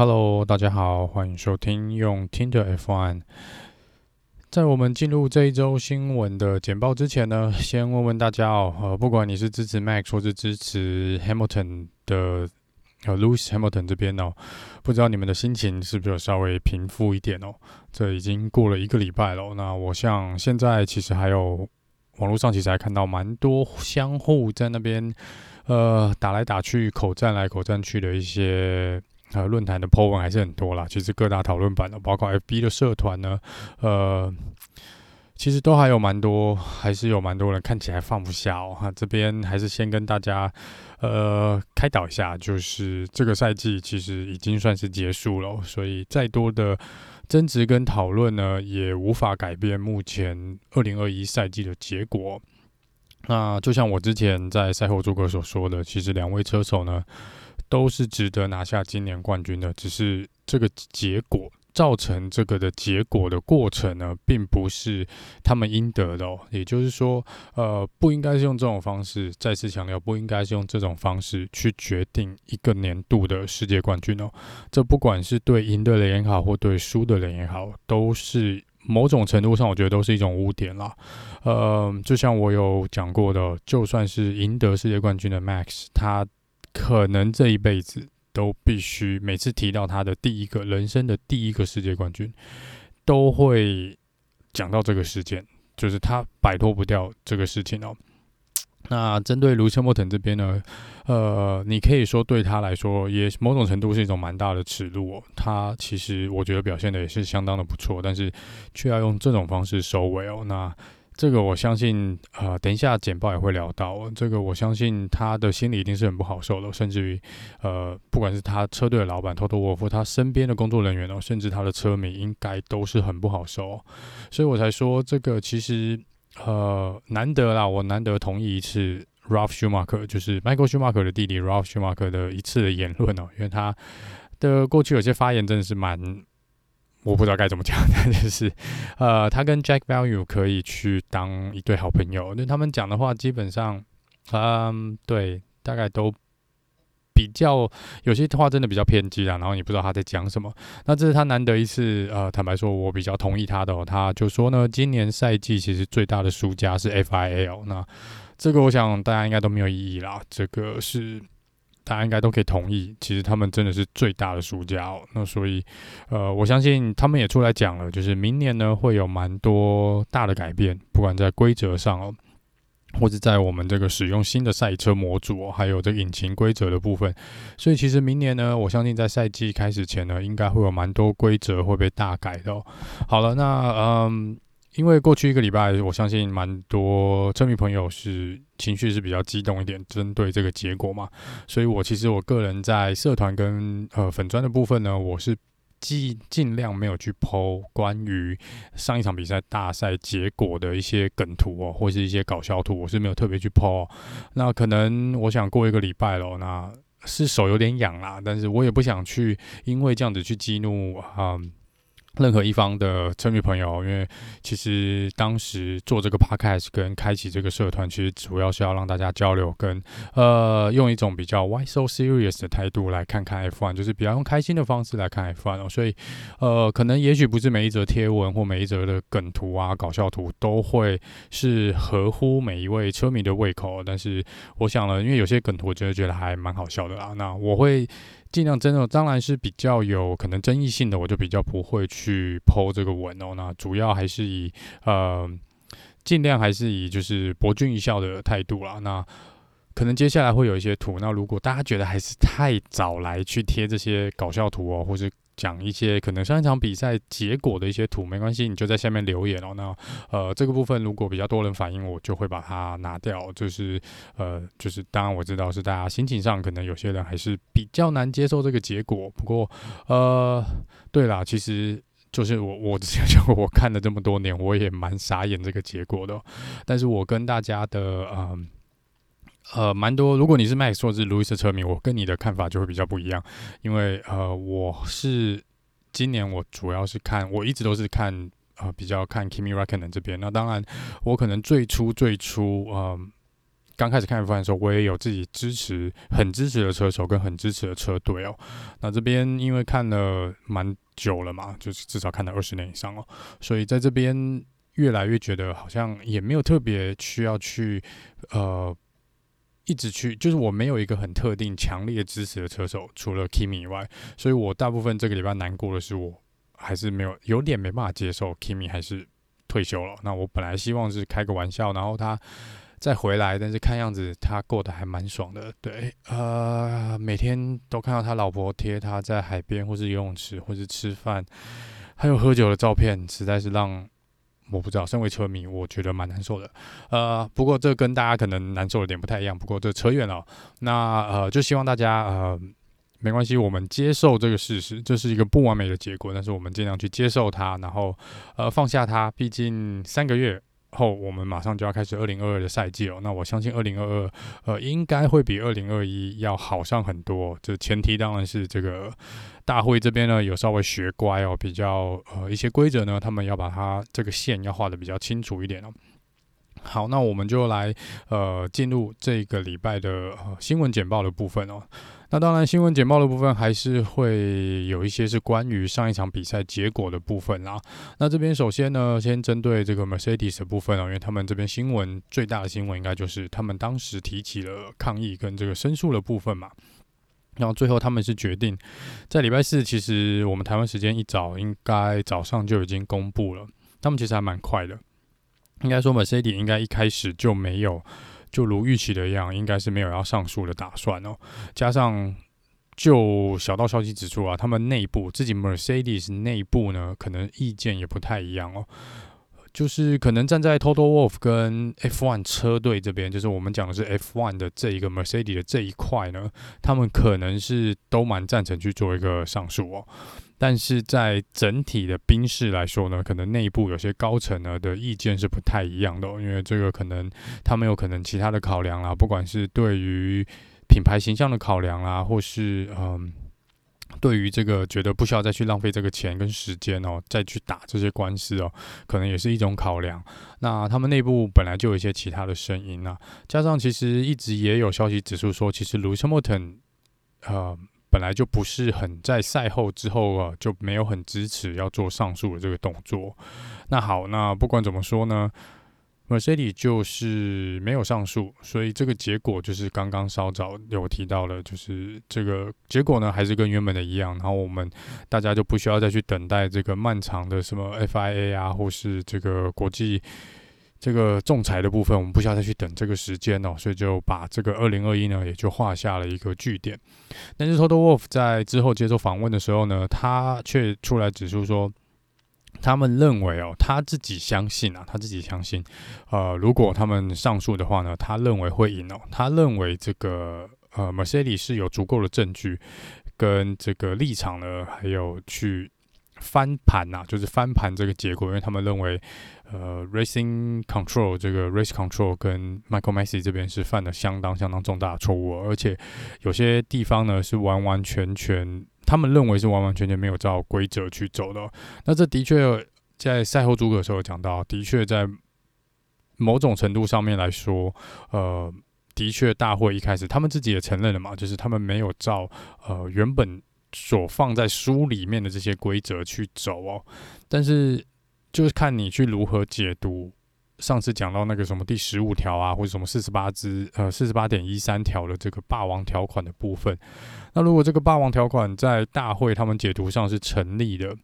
Hello，大家好，欢迎收听用听的 F1。在我们进入这一周新闻的简报之前呢，先问问大家哦，呃，不管你是支持 Max 或是支持 Hamilton 的呃 Lewis Hamilton 这边哦，不知道你们的心情是不是有稍微平复一点哦？这已经过了一个礼拜了，那我想现在其实还有网络上其实还看到蛮多相互在那边呃打来打去、口战来口战去的一些。呃，论坛的 po 文还是很多啦。其实各大讨论版的，包括 FB 的社团呢，呃，其实都还有蛮多，还是有蛮多人看起来放不下哦。哈，这边还是先跟大家呃开导一下，就是这个赛季其实已经算是结束了，所以再多的争执跟讨论呢，也无法改变目前二零二一赛季的结果。那就像我之前在赛后诸葛所说的，其实两位车手呢。都是值得拿下今年冠军的，只是这个结果造成这个的结果的过程呢，并不是他们应得的哦。也就是说，呃，不应该是用这种方式，再次强调，不应该是用这种方式去决定一个年度的世界冠军哦。这不管是对赢的人也好，或对输的人也好，都是某种程度上，我觉得都是一种污点啦。呃，就像我有讲过的，就算是赢得世界冠军的 Max，他。可能这一辈子都必须每次提到他的第一个人生的第一个世界冠军，都会讲到这个事件，就是他摆脱不掉这个事情哦。那针对卢森伯特这边呢，呃，你可以说对他来说也某种程度是一种蛮大的耻辱哦。他其实我觉得表现的也是相当的不错，但是却要用这种方式收尾哦。那。这个我相信，呃，等一下简报也会聊到。这个我相信他的心里一定是很不好受的，甚至于，呃，不管是他车队的老板托托沃夫，他身边的工作人员哦，甚至他的车迷，应该都是很不好受。所以我才说，这个其实，呃，难得啦，我难得同意一次 Ralf Schumacher，就是 Michael Schumacher 的弟弟 Ralf Schumacher 的一次的言论哦，因为他的过去有些发言真的是蛮。我不知道该怎么讲，但就是，呃，他跟 Jack Value 可以去当一对好朋友。那他们讲的话，基本上，嗯，对，大概都比较有些话真的比较偏激啊。然后你不知道他在讲什么。那这是他难得一次，呃，坦白说，我比较同意他的哦。他就说呢，今年赛季其实最大的输家是 FIL。那这个我想大家应该都没有异议啦。这个是。大家应该都可以同意，其实他们真的是最大的输家哦。那所以，呃，我相信他们也出来讲了，就是明年呢会有蛮多大的改变，不管在规则上哦，或者在我们这个使用新的赛车模组，还有这引擎规则的部分。所以，其实明年呢，我相信在赛季开始前呢，应该会有蛮多规则会被大改的哦。好了，那嗯。因为过去一个礼拜，我相信蛮多车迷朋友是情绪是比较激动一点，针对这个结果嘛，所以我其实我个人在社团跟呃粉专的部分呢，我是尽尽量没有去 po 关于上一场比赛大赛结果的一些梗图哦，或是一些搞笑图，我是没有特别去 po。那可能我想过一个礼拜了，那是手有点痒啦，但是我也不想去因为这样子去激怒啊。嗯任何一方的车迷朋友，因为其实当时做这个 podcast 跟开启这个社团，其实主要是要让大家交流跟，呃用一种比较 why so serious 的态度来看看 F1，就是比较用开心的方式来看 F1 哦。所以呃，可能也许不是每一则贴文或每一则的梗图啊、搞笑图都会是合乎每一位车迷的胃口，但是我想呢，因为有些梗图我真的觉得还蛮好笑的啦，那我会。尽量真的，当然是比较有可能争议性的，我就比较不会去 po 这个文哦。那主要还是以呃，尽量还是以就是博君一笑的态度啦。那可能接下来会有一些图，那如果大家觉得还是太早来去贴这些搞笑图哦，或是。讲一些可能上一场比赛结果的一些图没关系，你就在下面留言哦。那呃，这个部分如果比较多人反映，我就会把它拿掉。就是呃，就是当然我知道是大家心情上可能有些人还是比较难接受这个结果。不过呃，对啦，其实就是我我之前 我看了这么多年，我也蛮傻眼这个结果的。但是我跟大家的嗯。呃，蛮多。如果你是 Max 或者是 Lewis 的车迷，我跟你的看法就会比较不一样。因为呃，我是今年我主要是看，我一直都是看呃比较看 Kimi Raikkonen 这边。那当然，我可能最初最初呃刚开始看 F1 的时候，我也有自己支持、很支持的车手跟很支持的车队哦。那这边因为看了蛮久了嘛，就是至少看了二十年以上哦，所以在这边越来越觉得好像也没有特别需要去呃一直去，就是我没有一个很特定、强烈支持的车手，除了 Kimi 以外，所以我大部分这个礼拜难过的是，我还是没有有点没办法接受 Kimi 还是退休了。那我本来希望是开个玩笑，然后他。再回来，但是看样子他过得还蛮爽的。对，呃，每天都看到他老婆贴他在海边或是游泳池或是吃饭，还有喝酒的照片，实在是让我不知道，身为车迷，我觉得蛮难受的。呃，不过这跟大家可能难受的点不太一样。不过这扯远了，那呃，就希望大家呃，没关系，我们接受这个事实，这是一个不完美的结果，但是我们尽量去接受它，然后呃，放下它。毕竟三个月。后我们马上就要开始二零二二的赛季哦，那我相信二零二二呃应该会比二零二一要好上很多。这前提当然是这个大会这边呢有稍微学乖哦，比较呃一些规则呢，他们要把它这个线要画得比较清楚一点哦。好，那我们就来呃进入这个礼拜的呃新闻简报的部分哦。那当然，新闻简报的部分还是会有一些是关于上一场比赛结果的部分啦。那这边首先呢，先针对这个 Mercedes 的部分啊，因为他们这边新闻最大的新闻应该就是他们当时提起了抗议跟这个申诉的部分嘛。然后最后他们是决定在礼拜四，其实我们台湾时间一早应该早上就已经公布了，他们其实还蛮快的。应该说 Mercedes 应该一开始就没有。就如预期的一样，应该是没有要上诉的打算哦。加上，就小道消息指出啊，他们内部自己 Mercedes 内部呢，可能意见也不太一样哦。就是可能站在 Total Wolff 跟 F1 车队这边，就是我们讲的是 F1 的这一个 Mercedes 的这一块呢，他们可能是都蛮赞成去做一个上诉哦。但是在整体的兵士来说呢，可能内部有些高层呢的意见是不太一样的，因为这个可能他们有可能其他的考量啦，不管是对于品牌形象的考量啦，或是嗯，对于这个觉得不需要再去浪费这个钱跟时间哦，再去打这些官司哦，可能也是一种考量。那他们内部本来就有一些其他的声音啊，加上其实一直也有消息指出说，其实 Lewis Hamilton 呃。本来就不是很在赛后之后啊，就没有很支持要做上诉的这个动作。那好，那不管怎么说呢，Mercedes 就是没有上诉，所以这个结果就是刚刚稍早有提到了，就是这个结果呢还是跟原本的一样。然后我们大家就不需要再去等待这个漫长的什么 FIA 啊，或是这个国际。这个仲裁的部分，我们不需要再去等这个时间哦，所以就把这个二零二一呢，也就画下了一个句点。但是 Toto Wolf 在之后接受访问的时候呢，他却出来指出说，他们认为哦，他自己相信啊，他自己相信，呃，如果他们上诉的话呢，他认为会赢哦。他认为这个呃，Mercedes 是有足够的证据跟这个立场呢，还有去翻盘呐、啊，就是翻盘这个结果，因为他们认为。呃，Racing Control 这个 Race Control 跟 Michael Masi 这边是犯了相当相当重大的错误，而且有些地方呢是完完全全，他们认为是完完全全没有照规则去走的。那这的确在赛后诸葛的时候讲到，的确在某种程度上面来说，呃，的确大会一开始他们自己也承认了嘛，就是他们没有照呃原本所放在书里面的这些规则去走哦，但是。就是看你去如何解读。上次讲到那个什么第十五条啊，或者什么四十八之呃四十八点一三条的这个霸王条款的部分。那如果这个霸王条款在大会他们解读上是成立的，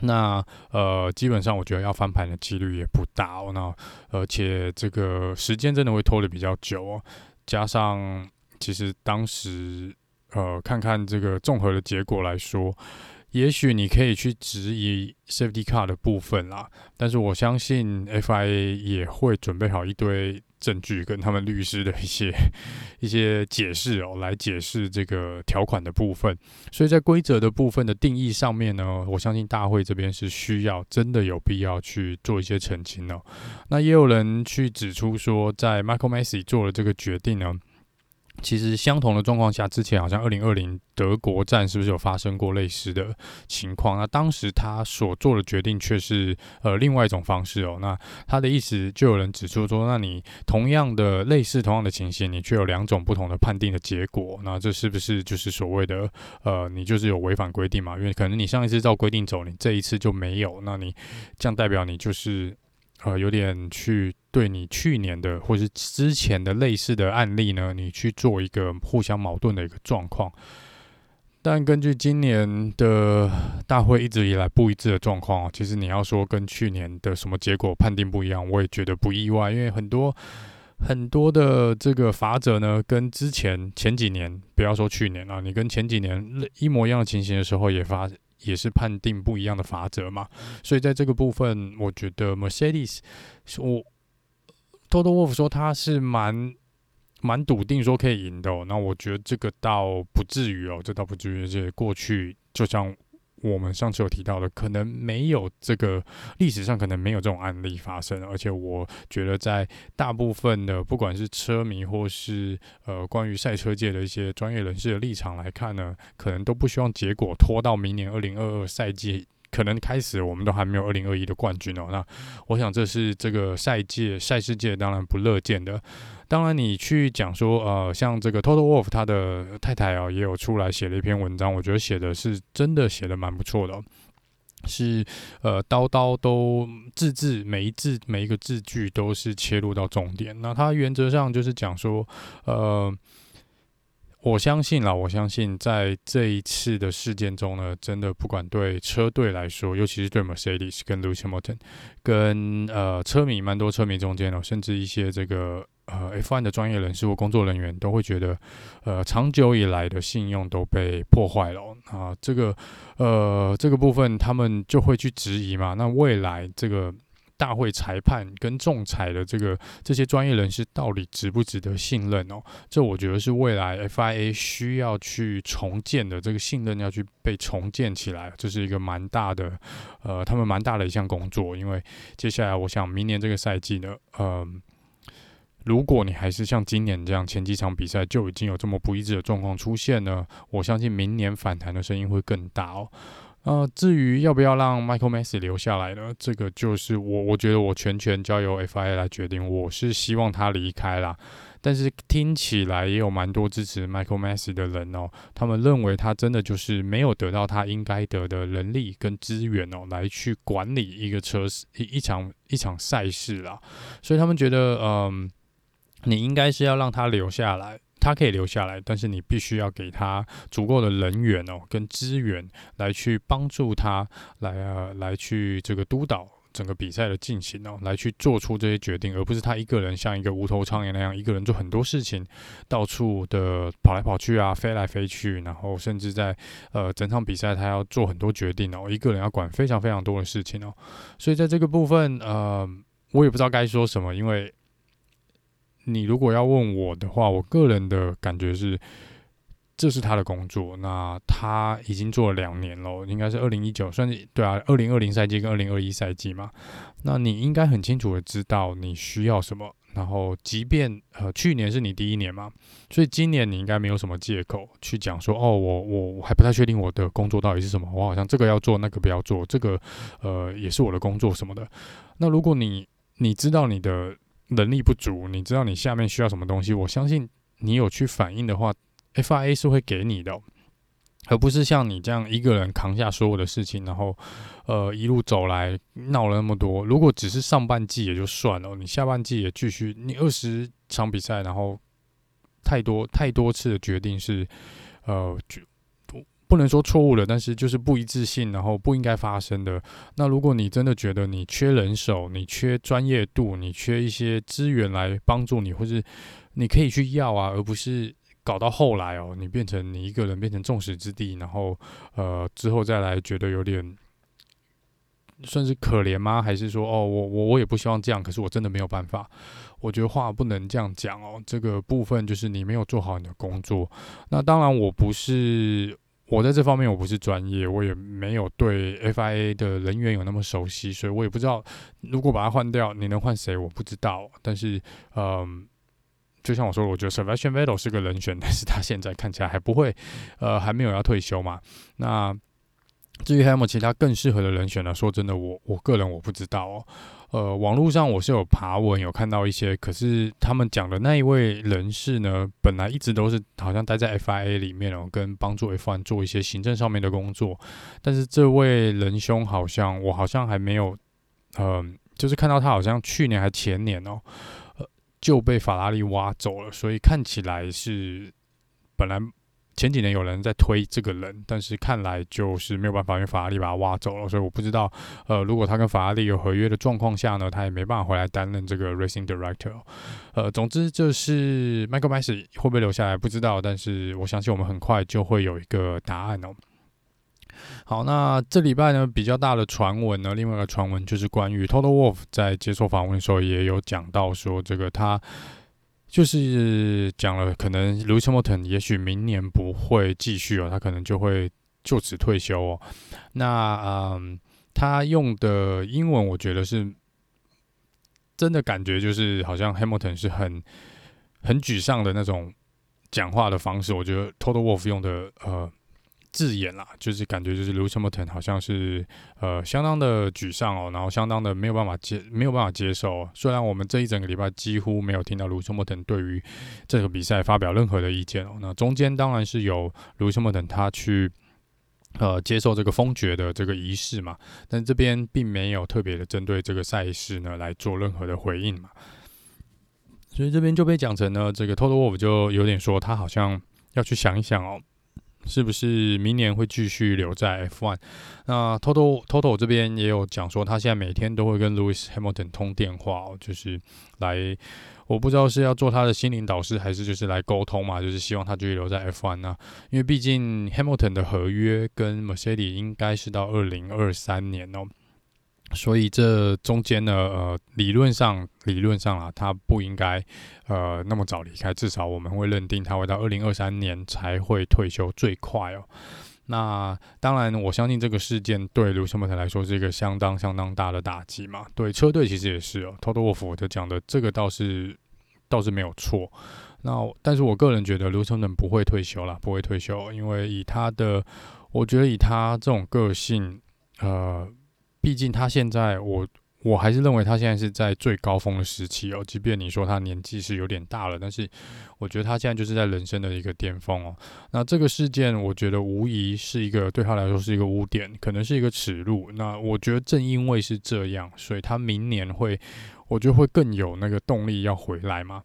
那呃基本上我觉得要翻盘的几率也不大哦。那而且这个时间真的会拖得比较久哦。加上其实当时呃看看这个综合的结果来说。也许你可以去质疑 Safety Car 的部分啦，但是我相信 FIA 也会准备好一堆证据跟他们律师的一些 一些解释哦，来解释这个条款的部分。所以在规则的部分的定义上面呢，我相信大会这边是需要真的有必要去做一些澄清哦。那也有人去指出说，在 Michael Masi 做了这个决定呢。其实相同的状况下，之前好像二零二零德国站是不是有发生过类似的情况？那当时他所做的决定却是呃另外一种方式哦。那他的意思就有人指出说，那你同样的类似同样的情形，你却有两种不同的判定的结果，那这是不是就是所谓的呃你就是有违反规定嘛？因为可能你上一次照规定走，你这一次就没有，那你这样代表你就是。呃，有点去对你去年的或是之前的类似的案例呢，你去做一个互相矛盾的一个状况。但根据今年的大会一直以来不一致的状况，其实你要说跟去年的什么结果判定不一样，我也觉得不意外，因为很多很多的这个法则呢，跟之前前几年，不要说去年啊，你跟前几年一模一样的情形的时候也发。也是判定不一样的法则嘛，所以在这个部分，我觉得 Mercedes，我 Toto Wolf 说他是蛮蛮笃定说可以赢的哦，那我觉得这个倒不至于哦，这倒不至于，这过去就像。我们上次有提到的，可能没有这个历史上可能没有这种案例发生，而且我觉得在大部分的不管是车迷或是呃关于赛车界的一些专业人士的立场来看呢，可能都不希望结果拖到明年二零二二赛季。可能开始我们都还没有二零二一的冠军哦，那我想这是这个赛界赛事界当然不乐见的。当然你去讲说，呃，像这个 Total Wolf 他的太太哦，也有出来写了一篇文章，我觉得写的是真的写的蛮不错的，是呃刀刀都字字每一字每一个字句都是切入到重点。那他原则上就是讲说，呃。我相信啦，我相信在这一次的事件中呢，真的不管对车队来说，尤其是对 Mercedes 跟 Lewis Hamilton，跟呃车迷蛮多车迷中间哦，甚至一些这个呃 F1 的专业人士或工作人员都会觉得，呃长久以来的信用都被破坏了啊，这个呃这个部分他们就会去质疑嘛，那未来这个。大会裁判跟仲裁的这个这些专业人士到底值不值得信任哦？这我觉得是未来 FIA 需要去重建的，这个信任要去被重建起来，这是一个蛮大的，呃，他们蛮大的一项工作。因为接下来我想明年这个赛季呢，嗯、如果你还是像今年这样前几场比赛就已经有这么不一致的状况出现呢，我相信明年反弹的声音会更大哦。呃，至于要不要让 Michael Masi 留下来呢？这个就是我，我觉得我全权交由 FIA 来决定。我是希望他离开啦，但是听起来也有蛮多支持 Michael Masi 的人哦。他们认为他真的就是没有得到他应该得的人力跟资源哦，来去管理一个车一一场一场赛事啦。所以他们觉得，嗯、你应该是要让他留下来。他可以留下来，但是你必须要给他足够的人员哦，跟资源来去帮助他来呃来去这个督导整个比赛的进行哦，来去做出这些决定，而不是他一个人像一个无头苍蝇那样一个人做很多事情，到处的跑来跑去啊，飞来飞去，然后甚至在呃整场比赛他要做很多决定哦，一个人要管非常非常多的事情哦，所以在这个部分呃，我也不知道该说什么，因为。你如果要问我的话，我个人的感觉是，这是他的工作。那他已经做了两年了，应该是二零一九，算是对啊，二零二零赛季跟二零二一赛季嘛。那你应该很清楚的知道你需要什么。然后，即便呃去年是你第一年嘛，所以今年你应该没有什么借口去讲说，哦，我我我还不太确定我的工作到底是什么，我好像这个要做，那个不要做，这个呃也是我的工作什么的。那如果你你知道你的。能力不足，你知道你下面需要什么东西？我相信你有去反映的话，FIA 是会给你的，而不是像你这样一个人扛下所有的事情，然后呃一路走来闹了那么多。如果只是上半季也就算了，你下半季也继续，你二十场比赛，然后太多太多次的决定是呃。不能说错误了，但是就是不一致性，然后不应该发生的。那如果你真的觉得你缺人手，你缺专业度，你缺一些资源来帮助你，或是你可以去要啊，而不是搞到后来哦，你变成你一个人变成众矢之的，然后呃之后再来觉得有点算是可怜吗？还是说哦，我我我也不希望这样，可是我真的没有办法。我觉得话不能这样讲哦，这个部分就是你没有做好你的工作。那当然我不是。我在这方面我不是专业，我也没有对 FIA 的人员有那么熟悉，所以我也不知道如果把它换掉，你能换谁？我不知道。但是，嗯，就像我说，我觉得 Sebastian Vettel 是个人选，但是他现在看起来还不会，呃，还没有要退休嘛。那至于还有没有其他更适合的人选呢？说真的，我我个人我不知道哦。呃，网络上我是有爬文，有看到一些，可是他们讲的那一位人士呢，本来一直都是好像待在 FIA 里面哦，跟帮助 F1 做一些行政上面的工作。但是这位仁兄好像我好像还没有，呃，就是看到他好像去年还前年哦，呃，就被法拉利挖走了，所以看起来是本来。前几年有人在推这个人，但是看来就是没有办法，因为法拉利把他挖走了，所以我不知道，呃，如果他跟法拉利有合约的状况下呢，他也没办法回来担任这个 Racing Director。呃，总之就是 Michael Masi 会不会留下来不知道，但是我相信我们很快就会有一个答案哦。好，那这礼拜呢比较大的传闻呢，另外一个传闻就是关于 Total Wolf 在接受访问的时候也有讲到说，这个他。就是讲了，可能 Lewis Hamilton 也许明年不会继续哦，他可能就会就此退休哦。那嗯，他用的英文我觉得是真的感觉就是好像 Hamilton 是很很沮丧的那种讲话的方式，我觉得 Toto Wolff 用的呃。字眼啦，就是感觉就是 Lewis Hamilton 好像是呃相当的沮丧哦，然后相当的没有办法接没有办法接受。虽然我们这一整个礼拜几乎没有听到 Lewis Hamilton 对于这个比赛发表任何的意见哦，那中间当然是有 Lewis Hamilton 他去呃接受这个封爵的这个仪式嘛，但这边并没有特别的针对这个赛事呢来做任何的回应嘛，所以这边就被讲成呢，这个 Total Wolf 就有点说他好像要去想一想哦。是不是明年会继续留在 F1？那 Toto Toto 这边也有讲说，他现在每天都会跟 Lewis Hamilton 通电话哦，就是来，我不知道是要做他的心灵导师，还是就是来沟通嘛，就是希望他继续留在 F1 呢？因为毕竟 Hamilton 的合约跟 Mercedes 应该是到二零二三年哦。所以这中间呢，呃，理论上，理论上啊，他不应该，呃，那么早离开。至少我们会认定他会到二零二三年才会退休，最快哦。那当然，我相信这个事件对卢森堡特来说是一个相当相当大的打击嘛。对车队其实也是哦。托托沃夫的讲的这个倒是倒是没有错。那但是我个人觉得卢森堡不会退休了，不会退休，因为以他的，我觉得以他这种个性，呃。毕竟他现在，我我还是认为他现在是在最高峰的时期哦。即便你说他年纪是有点大了，但是我觉得他现在就是在人生的一个巅峰哦。那这个事件，我觉得无疑是一个对他来说是一个污点，可能是一个耻辱。那我觉得正因为是这样，所以他明年会，我觉得会更有那个动力要回来嘛。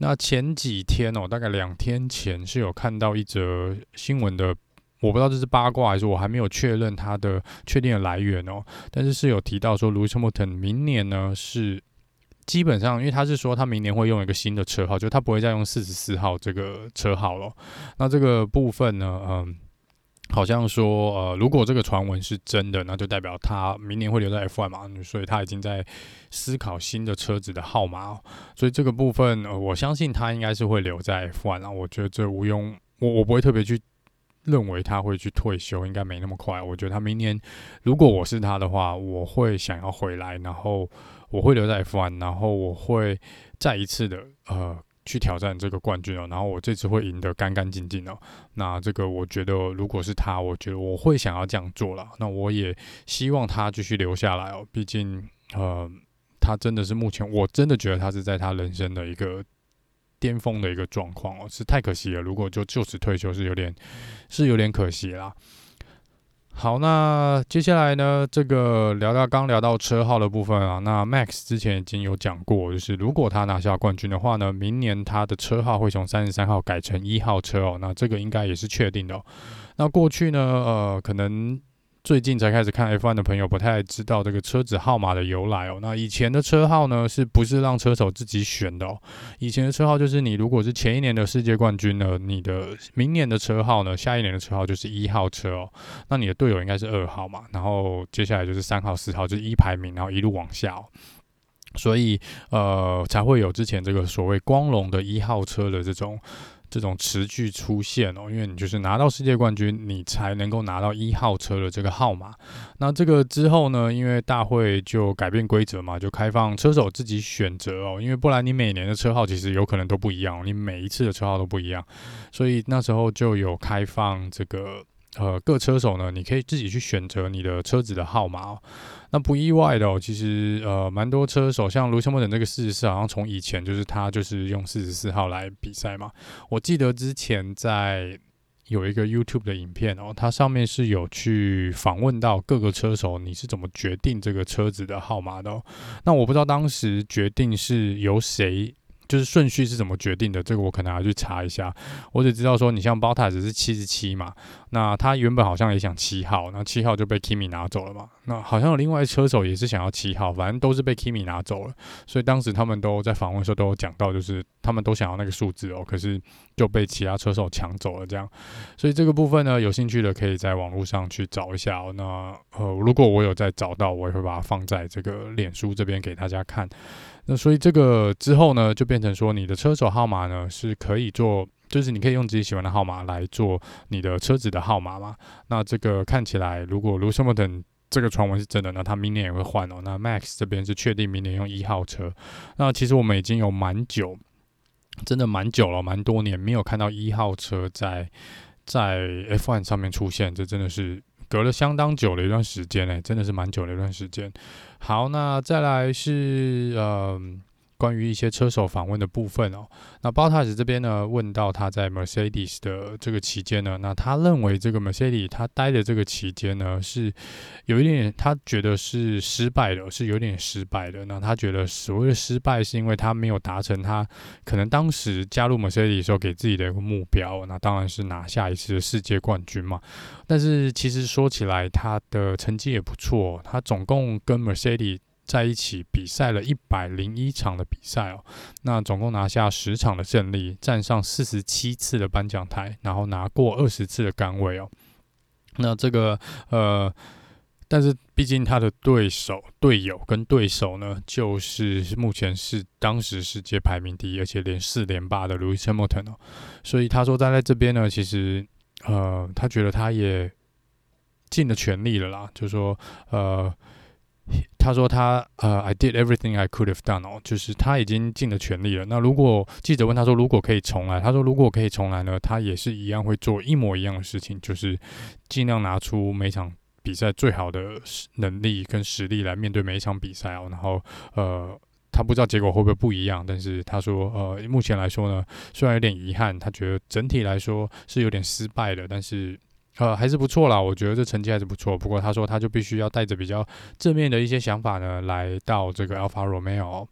那前几天哦，大概两天前是有看到一则新闻的。我不知道这是八卦还是我还没有确认它的确定的来源哦，但是是有提到说，Lewis Hamilton 明年呢是基本上，因为他是说他明年会用一个新的车号，就他不会再用四十四号这个车号了。那这个部分呢，嗯，好像说呃，如果这个传闻是真的，那就代表他明年会留在 F1 嘛，所以他已经在思考新的车子的号码。所以这个部分，呃，我相信他应该是会留在 F1 啊。我觉得这毋庸，我我不会特别去。认为他会去退休，应该没那么快。我觉得他明年，如果我是他的话，我会想要回来，然后我会留在 F1，然后我会再一次的呃去挑战这个冠军哦。然后我这次会赢得干干净净哦。那这个我觉得，如果是他，我觉得我会想要这样做了。那我也希望他继续留下来哦。毕竟呃，他真的是目前我真的觉得他是在他人生的一个。巅峰的一个状况哦，是太可惜了。如果就就此退休，是有点是有点可惜啦。好，那接下来呢，这个聊到刚聊到车号的部分啊，那 Max 之前已经有讲过，就是如果他拿下冠军的话呢，明年他的车号会从三十三号改成一号车哦。那这个应该也是确定的。那过去呢，呃，可能。最近才开始看 F1 的朋友不太知道这个车子号码的由来哦。那以前的车号呢，是不是让车手自己选的哦？以前的车号就是你如果是前一年的世界冠军呢，你的明年的车号呢，下一年的车号就是一号车哦。那你的队友应该是二号嘛，然后接下来就是三号、四号，就是一排名，然后一路往下。所以呃，才会有之前这个所谓光荣的一号车的这种这种持续出现哦，因为你就是拿到世界冠军，你才能够拿到一号车的这个号码。那这个之后呢，因为大会就改变规则嘛，就开放车手自己选择哦，因为不然你每年的车号其实有可能都不一样，你每一次的车号都不一样，所以那时候就有开放这个。呃，各车手呢，你可以自己去选择你的车子的号码哦。那不意外的哦，其实呃，蛮多车手像卢森堡的这个四十四，好像从以前就是他就是用四十四号来比赛嘛。我记得之前在有一个 YouTube 的影片哦，它上面是有去访问到各个车手，你是怎么决定这个车子的号码的哦？那我不知道当时决定是由谁。就是顺序是怎么决定的？这个我可能要去查一下。我只知道说，你像 Bottas 是七十七嘛，那他原本好像也想七号，那七号就被 Kimi 拿走了嘛。那好像有另外车手也是想要七号，反正都是被 Kimi 拿走了。所以当时他们都在访问的时候都有讲到，就是他们都想要那个数字哦，可是就被其他车手抢走了这样。所以这个部分呢，有兴趣的可以在网络上去找一下哦。那呃，如果我有再找到，我也会把它放在这个脸书这边给大家看。那所以这个之后呢，就变成说你的车手号码呢是可以做，就是你可以用自己喜欢的号码来做你的车子的号码嘛。那这个看起来，如果 Lewis Hamilton 这个传闻是真的，那他明年也会换哦。那 Max 这边是确定明年用一号车。那其实我们已经有蛮久，真的蛮久了，蛮多年没有看到一号车在在 F1 上面出现，这真的是。隔了相当久的一段时间呢，真的是蛮久的一段时间。好，那再来是嗯。关于一些车手访问的部分哦，那 Bottas 这边呢，问到他在 Mercedes 的这个期间呢，那他认为这个 Mercedes 他待的这个期间呢，是有一点他觉得是失败的，是有点失败的。那他觉得所谓的失败是因为他没有达成他可能当时加入 Mercedes 时候给自己的一个目标，那当然是拿下一次的世界冠军嘛。但是其实说起来，他的成绩也不错，他总共跟 Mercedes 在一起比赛了一百零一场的比赛哦，那总共拿下十场的胜利，站上四十七次的颁奖台，然后拿过二十次的杆位哦。那这个呃，但是毕竟他的对手、队友跟对手呢，就是目前是当时世界排名第一，而且连四连霸的 Lewis Hamilton 哦。所以他说他在这边呢，其实呃，他觉得他也尽了全力了啦，就说呃。他说他呃，I did everything I could have done 哦，就是他已经尽了全力了。那如果记者问他说，如果可以重来，他说如果可以重来呢，他也是一样会做一模一样的事情，就是尽量拿出每场比赛最好的能力跟实力来面对每一场比赛哦。然后呃，他不知道结果会不会不一样，但是他说呃，目前来说呢，虽然有点遗憾，他觉得整体来说是有点失败的，但是。呃，还是不错啦，我觉得这成绩还是不错。不过他说他就必须要带着比较正面的一些想法呢，来到这个 Alpha Romeo。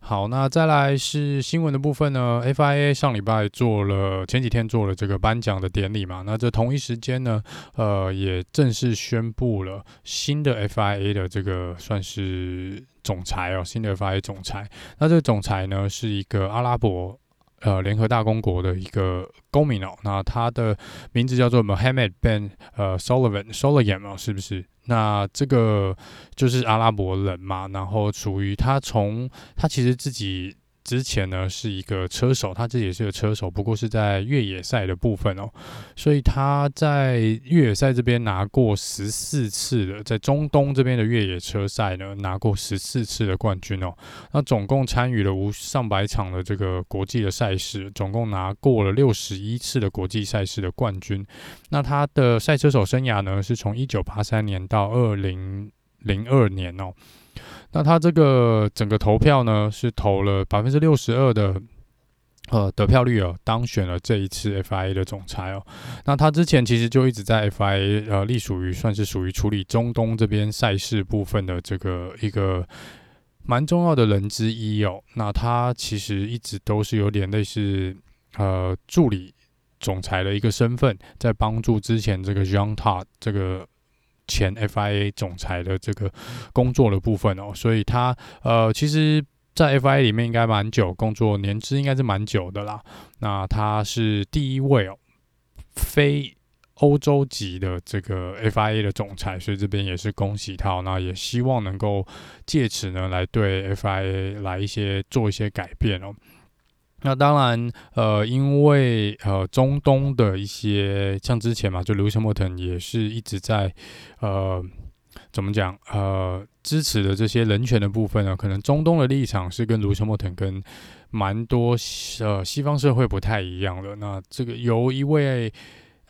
好，那再来是新闻的部分呢，FIA 上礼拜做了，前几天做了这个颁奖的典礼嘛。那这同一时间呢，呃，也正式宣布了新的 FIA 的这个算是总裁哦，新的 FIA 总裁。那这个总裁呢，是一个阿拉伯。呃，联合大公国的一个公民哦，那他的名字叫做 Mohammed Ben 呃 Sullivan Sulayem 哦，是不是？那这个就是阿拉伯人嘛，然后属于他从他其实自己。之前呢是一个车手，他自己也是个车手，不过是在越野赛的部分哦，所以他在越野赛这边拿过十四次的，在中东这边的越野车赛呢拿过十四次的冠军哦，那总共参与了无上百场的这个国际的赛事，总共拿过了六十一次的国际赛事的冠军。那他的赛车手生涯呢是从一九八三年到二零零二年哦。那他这个整个投票呢，是投了百分之六十二的呃得票率哦，当选了这一次 FIA 的总裁哦。那他之前其实就一直在 FIA 呃，隶属于算是属于处理中东这边赛事部分的这个一个蛮重要的人之一哦。那他其实一直都是有点类似呃助理总裁的一个身份，在帮助之前这个 Jean Todd 这个。前 FIA 总裁的这个工作的部分哦，所以他呃，其实，在 FIA 里面应该蛮久，工作年资应该是蛮久的啦。那他是第一位哦，非欧洲籍的这个 FIA 的总裁，所以这边也是恭喜他。那也希望能够借此呢，来对 FIA 来一些做一些改变哦。那当然，呃，因为呃中东的一些像之前嘛，就 Lewis Hamilton 也是一直在呃怎么讲呃支持的这些人权的部分呢，可能中东的立场是跟 Lewis Hamilton 跟蛮多呃西方社会不太一样的。那这个由一位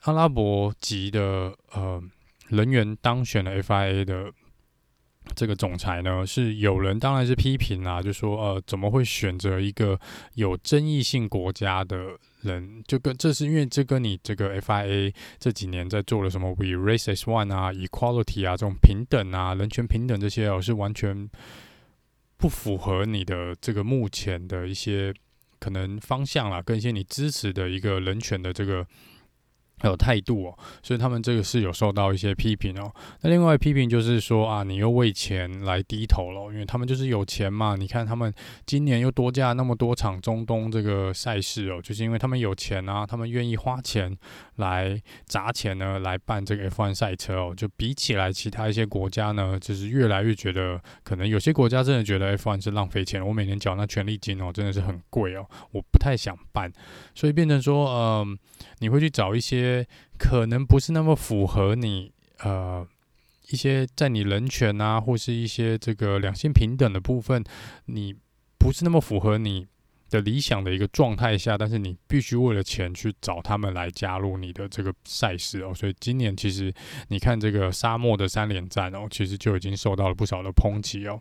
阿拉伯籍的呃人员当选了 FIA 的。这个总裁呢，是有人当然是批评啦，就说呃，怎么会选择一个有争议性国家的人？就跟这是因为这跟你这个 FIA 这几年在做了什么 We Race as One 啊，Equality 啊，这种平等啊，人权平等这些哦，是完全不符合你的这个目前的一些可能方向啦，跟一些你支持的一个人权的这个。还有态度哦，所以他们这个是有受到一些批评哦。那另外批评就是说啊，你又为钱来低头了，因为他们就是有钱嘛。你看他们今年又多加那么多场中东这个赛事哦，就是因为他们有钱啊，他们愿意花钱来砸钱呢，来办这个 F1 赛车哦。就比起来其他一些国家呢，就是越来越觉得，可能有些国家真的觉得 F1 是浪费钱。我每年缴那权利金哦，真的是很贵哦，我不太想办，所以变成说，嗯，你会去找一些。可能不是那么符合你呃一些在你人权啊，或是一些这个两性平等的部分，你不是那么符合你的理想的一个状态下，但是你必须为了钱去找他们来加入你的这个赛事哦。所以今年其实你看这个沙漠的三连战哦，其实就已经受到了不少的抨击哦。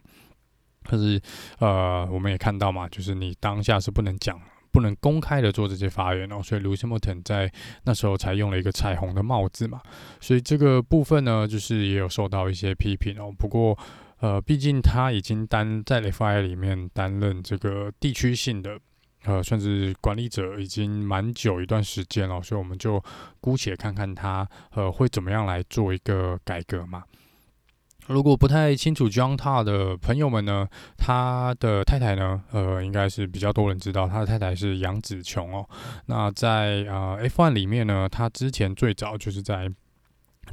可是呃，我们也看到嘛，就是你当下是不能讲。不能公开的做这些发言哦，所以 Lewis Hamilton 在那时候才用了一个彩虹的帽子嘛，所以这个部分呢，就是也有受到一些批评哦。不过，呃，毕竟他已经担在 FIA 里面担任这个地区性的呃，算是管理者已经蛮久一段时间了，所以我们就姑且看看他呃会怎么样来做一个改革嘛。如果不太清楚 John Todd 的朋友们呢，他的太太呢，呃，应该是比较多人知道，他的太太是杨紫琼哦。那在呃 F1 里面呢，他之前最早就是在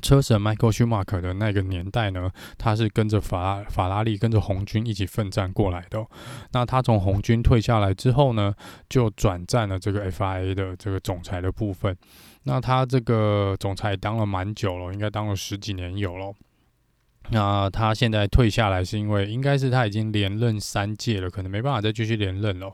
车神 Michael Schumacher 的那个年代呢，他是跟着法法拉利跟着红军一起奋战过来的。那他从红军退下来之后呢，就转战了这个 FIA 的这个总裁的部分。那他这个总裁当了蛮久了，应该当了十几年有了。那他现在退下来，是因为应该是他已经连任三届了，可能没办法再继续连任了。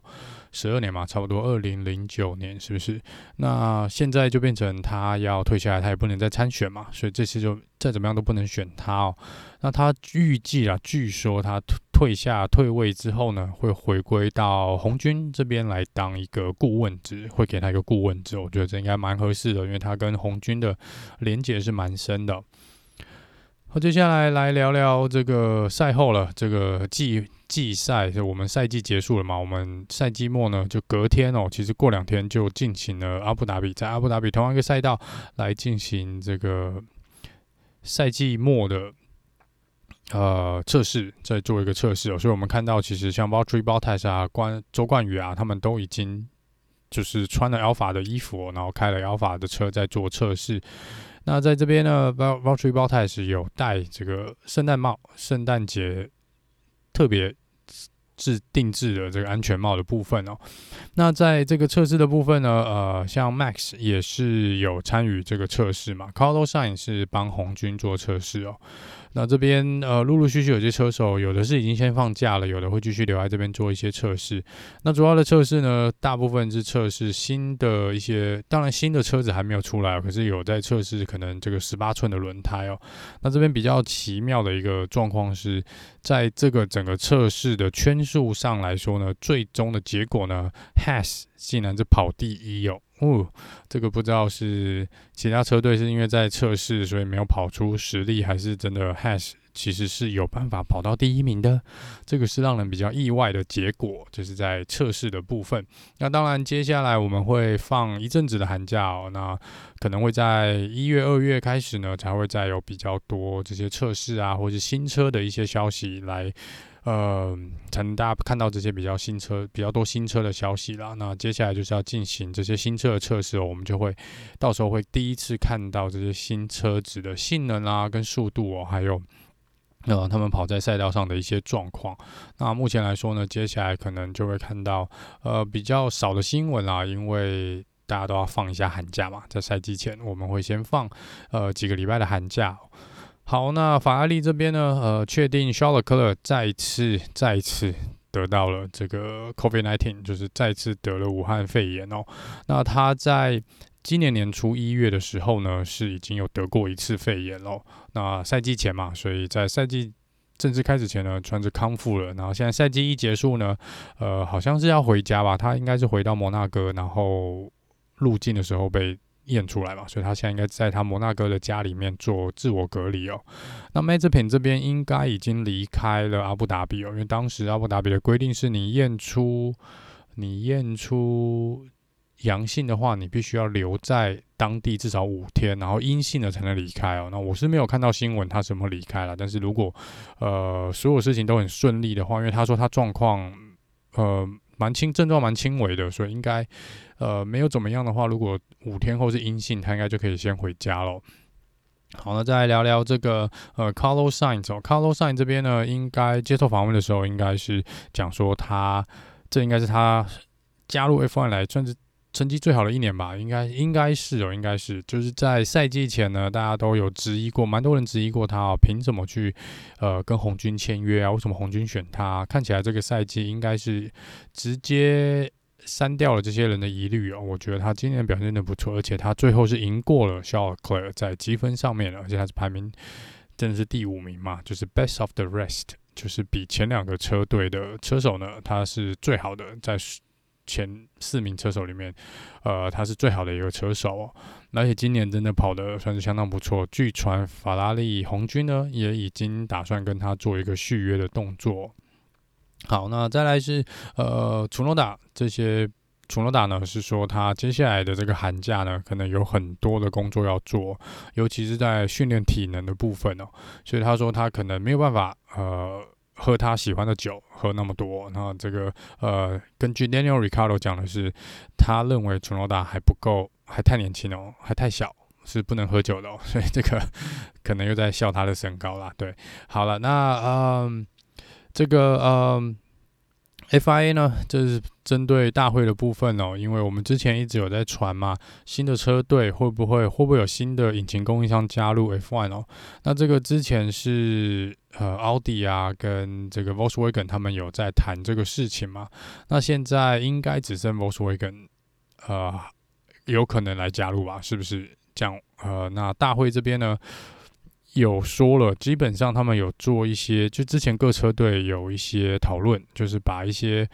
十二年嘛，差不多二零零九年，是不是？那现在就变成他要退下来，他也不能再参选嘛，所以这次就再怎么样都不能选他哦。那他预计啊，据说他退下退位之后呢，会回归到红军这边来当一个顾问职，会给他一个顾问职。我觉得这应该蛮合适的，因为他跟红军的连结是蛮深的。好，接下来来聊聊这个赛后了。这个季季赛，就我们赛季结束了嘛？我们赛季末呢，就隔天哦，其实过两天就进行了阿布达比，在阿布达比同样一个赛道来进行这个赛季末的呃测试，再做一个测试哦。所以我们看到，其实像 Valtteri b o t a s 啊、关周冠宇啊，他们都已经就是穿了 Alpha 的衣服哦，然后开了 Alpha 的车在做测试。那在这边呢，Valtteri Bottas 有戴这个圣诞帽，圣诞节特别制定制的这个安全帽的部分哦。那在这个测试的部分呢，呃，像 Max 也是有参与这个测试嘛，Carlson 是帮红军做测试哦。那这边呃，陆陆续续有些车手，有的是已经先放假了，有的会继续留在这边做一些测试。那主要的测试呢，大部分是测试新的一些，当然新的车子还没有出来，可是有在测试可能这个十八寸的轮胎哦。那这边比较奇妙的一个状况是，在这个整个测试的圈数上来说呢，最终的结果呢，Has 竟然是跑第一哦。哦，这个不知道是其他车队是因为在测试，所以没有跑出实力，还是真的 Haas 其实是有办法跑到第一名的。这个是让人比较意外的结果，就是在测试的部分。那当然，接下来我们会放一阵子的寒假哦，那可能会在一月、二月开始呢，才会再有比较多这些测试啊，或是新车的一些消息来。呃，才能大家看到这些比较新车、比较多新车的消息啦。那接下来就是要进行这些新车的测试哦，我们就会到时候会第一次看到这些新车子的性能啊、跟速度哦，还有呃，他们跑在赛道上的一些状况。那目前来说呢，接下来可能就会看到呃比较少的新闻啦，因为大家都要放一下寒假嘛，在赛季前我们会先放呃几个礼拜的寒假。好，那法拉利这边呢，呃，确定肖勒克勒再次再次得到了这个 COVID-19，就是再次得了武汉肺炎哦。那他在今年年初一月的时候呢，是已经有得过一次肺炎喽。那赛季前嘛，所以在赛季正式开始前呢，算是康复了。然后现在赛季一结束呢，呃，好像是要回家吧？他应该是回到摩纳哥，然后入境的时候被验出来嘛，所以他现在应该在他摩纳哥的家里面做自我隔离哦。那 Mazepin 这边应该已经离开了阿布达比哦，因为当时阿布达比的规定是你验出，你验出。阳性的话，你必须要留在当地至少五天，然后阴性的才能离开哦。那我是没有看到新闻他什么离开了，但是如果呃所有事情都很顺利的话，因为他说他状况呃蛮轻，症状蛮轻微的，所以应该呃没有怎么样的话，如果五天后是阴性，他应该就可以先回家了。好，那再来聊聊这个呃，Carlos Sainz，Carlos Sainz 这边呢，应该接受访问的时候，应该是讲说他这应该是他加入 F1 来算是。成绩最好的一年吧，应该应该是哦，应该是就是在赛季前呢，大家都有质疑过，蛮多人质疑过他哦，凭什么去呃跟红军签约啊？为什么红军选他？看起来这个赛季应该是直接删掉了这些人的疑虑哦。我觉得他今年表现的不错，而且他最后是赢过了肖尔克在积分上面了，而且他是排名真的是第五名嘛，就是 best of the rest，就是比前两个车队的车手呢，他是最好的在。前四名车手里面，呃，他是最好的一个车手哦，而且今年真的跑得算是相当不错。据传法拉利红军呢也已经打算跟他做一个续约的动作。好，那再来是呃，楚诺达这些，楚诺达呢是说他接下来的这个寒假呢，可能有很多的工作要做，尤其是在训练体能的部分哦，所以他说他可能没有办法呃。喝他喜欢的酒，喝那么多，那这个呃，根据 Daniel Ricardo 讲的是，他认为楚诺达还不够，还太年轻哦，还太小，是不能喝酒的哦，所以这个可能又在笑他的身高啦。对，好了，那嗯，这个嗯。FIA 呢，这是针对大会的部分哦，因为我们之前一直有在传嘛，新的车队会不会会不会有新的引擎供应商加入 F1 哦？那这个之前是呃奥迪啊跟这个 Volkswagen 他们有在谈这个事情嘛？那现在应该只剩 Volkswagen 呃有可能来加入吧？是不是这样？呃，那大会这边呢？有说了，基本上他们有做一些，就之前各车队有一些讨论，就是把一些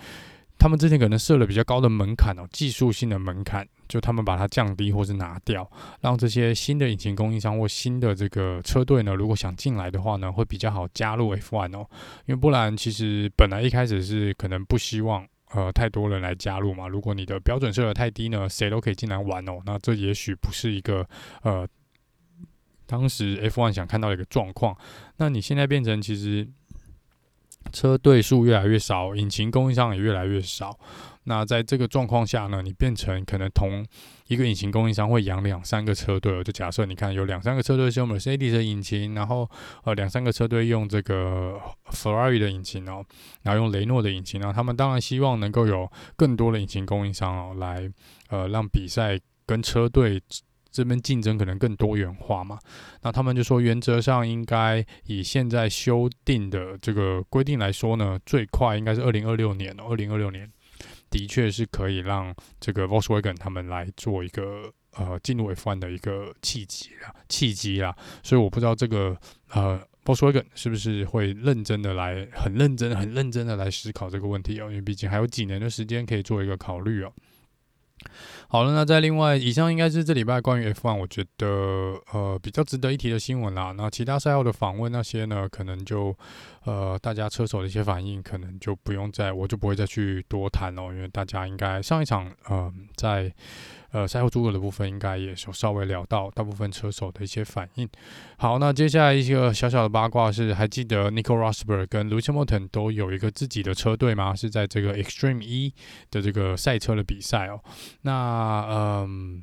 他们之前可能设了比较高的门槛哦，技术性的门槛，就他们把它降低或是拿掉，让这些新的引擎供应商或新的这个车队呢，如果想进来的话呢，会比较好加入 F1 哦，因为不然其实本来一开始是可能不希望呃太多人来加入嘛，如果你的标准设得太低呢，谁都可以进来玩哦，那这也许不是一个呃。当时 F1 想看到的一个状况，那你现在变成其实车队数越来越少，引擎供应商也越来越少。那在这个状况下呢，你变成可能同一个引擎供应商会养两三个车队。就假设你看有两三个车队是用 Mercedes 的引擎，然后呃两三个车队用这个 Ferrari 的引擎哦，然后用雷诺的引擎，然后他们当然希望能够有更多的引擎供应商哦，来呃让比赛跟车队。这边竞争可能更多元化嘛？那他们就说，原则上应该以现在修订的这个规定来说呢，最快应该是二零二六年。二零二六年的确是可以让这个 Volkswagen 他们来做一个呃进入 F1 的一个契机啦，契机啦。所以我不知道这个呃 Volkswagen 是不是会认真的来，很认真、很认真的来思考这个问题哦，因为毕竟还有几年的时间可以做一个考虑哦。好了，那在另外，以上应该是这礼拜关于 F1，我觉得呃比较值得一提的新闻啦。那其他赛后的访问那些呢，可能就呃大家车手的一些反应，可能就不用再，我就不会再去多谈了，因为大家应该上一场呃在。呃，赛后诸葛的部分应该也有稍微聊到大部分车手的一些反应。好，那接下来一个小小的八卦是，还记得 Nico Rosberg 跟 Lewis Hamilton 都有一个自己的车队吗？是在这个 Extreme E 的这个赛车的比赛哦。那嗯，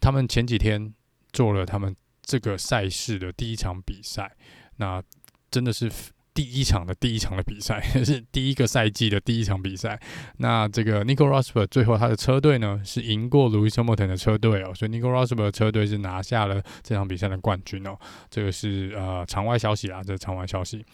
他们前几天做了他们这个赛事的第一场比赛。那真的是。第一场的第一场的比赛 是第一个赛季的第一场比赛。那这个 Nico Rosberg 最后他的车队呢是赢过 Louis Hamilton 的车队哦，所以 Nico Rosberg 车队是拿下了这场比赛的冠军哦。这个是呃场外消息啊，这是场外消息。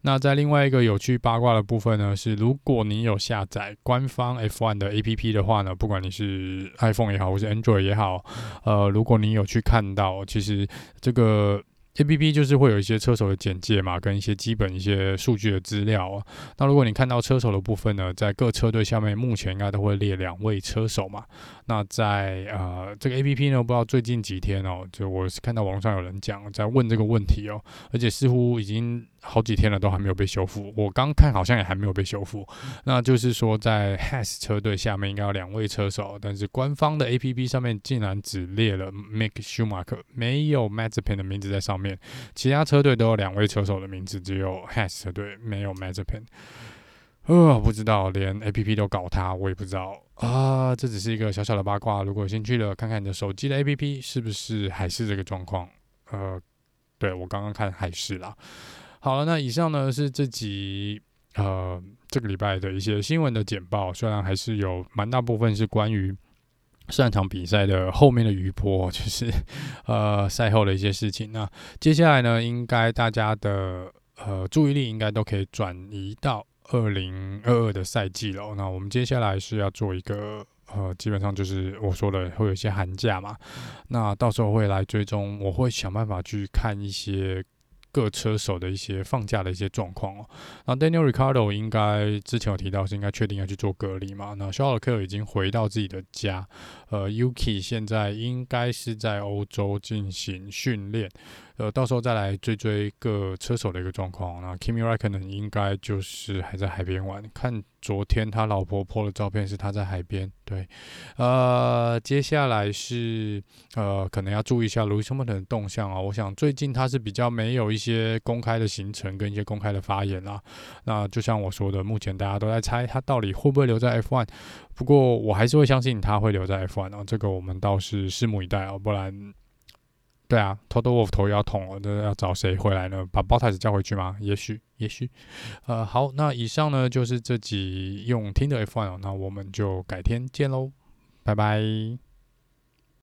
那在另外一个有趣八卦的部分呢，是如果你有下载官方 F1 的 APP 的话呢，不管你是 iPhone 也好，或是 Android 也好，呃，如果你有去看到，其实这个。A P P 就是会有一些车手的简介嘛，跟一些基本一些数据的资料啊。那如果你看到车手的部分呢，在各车队下面目前应该都会列两位车手嘛。那在呃这个 A P P 呢，不知道最近几天哦，就我是看到网上有人讲在问这个问题哦，而且似乎已经。好几天了，都还没有被修复。我刚看好像也还没有被修复。那就是说，在 Haas 车队下面应该有两位车手，但是官方的 APP 上面竟然只列了 Mick Schumacher，没有 Mazepin 的名字在上面。其他车队都有两位车手的名字，只有 Haas 车队没有 Mazepin。呃，不知道，连 APP 都搞他，我也不知道啊。这只是一个小小的八卦，如果有兴趣的，看看你的手机的 APP 是不是还是这个状况。呃，对，我刚刚看还是啦。好了，那以上呢是这集呃这个礼拜的一些新闻的简报，虽然还是有蛮大部分是关于上场比赛的后面的余波，就是呃赛后的一些事情。那接下来呢，应该大家的呃注意力应该都可以转移到二零二二的赛季了。那我们接下来是要做一个呃，基本上就是我说的会有一些寒假嘛，那到时候会来追踪，我会想办法去看一些。各车手的一些放假的一些状况哦，那 Daniel r i c a r d o 应该之前有提到是应该确定要去做隔离嘛？那肖尔克已经回到自己的家，呃，Yuki 现在应该是在欧洲进行训练。呃，到时候再来追追各车手的一个状况。那 Kimi Räikkönen 应该就是还在海边玩。看昨天他老婆 po 的照片，是他在海边。对，呃，接下来是呃，可能要注意一下 Lewis Hamilton 的动向啊。我想最近他是比较没有一些公开的行程跟一些公开的发言啦。那就像我说的，目前大家都在猜他到底会不会留在 F1。不过我还是会相信他会留在 F1 啊。这个我们倒是拭目以待啊，不然。对啊，Toto Wolf 头要痛了，那要找谁回来呢？把 Bottas 叫回去吗？也许，也许。呃，好，那以上呢就是这集用听的 F1 哦，那我们就改天见喽，拜拜。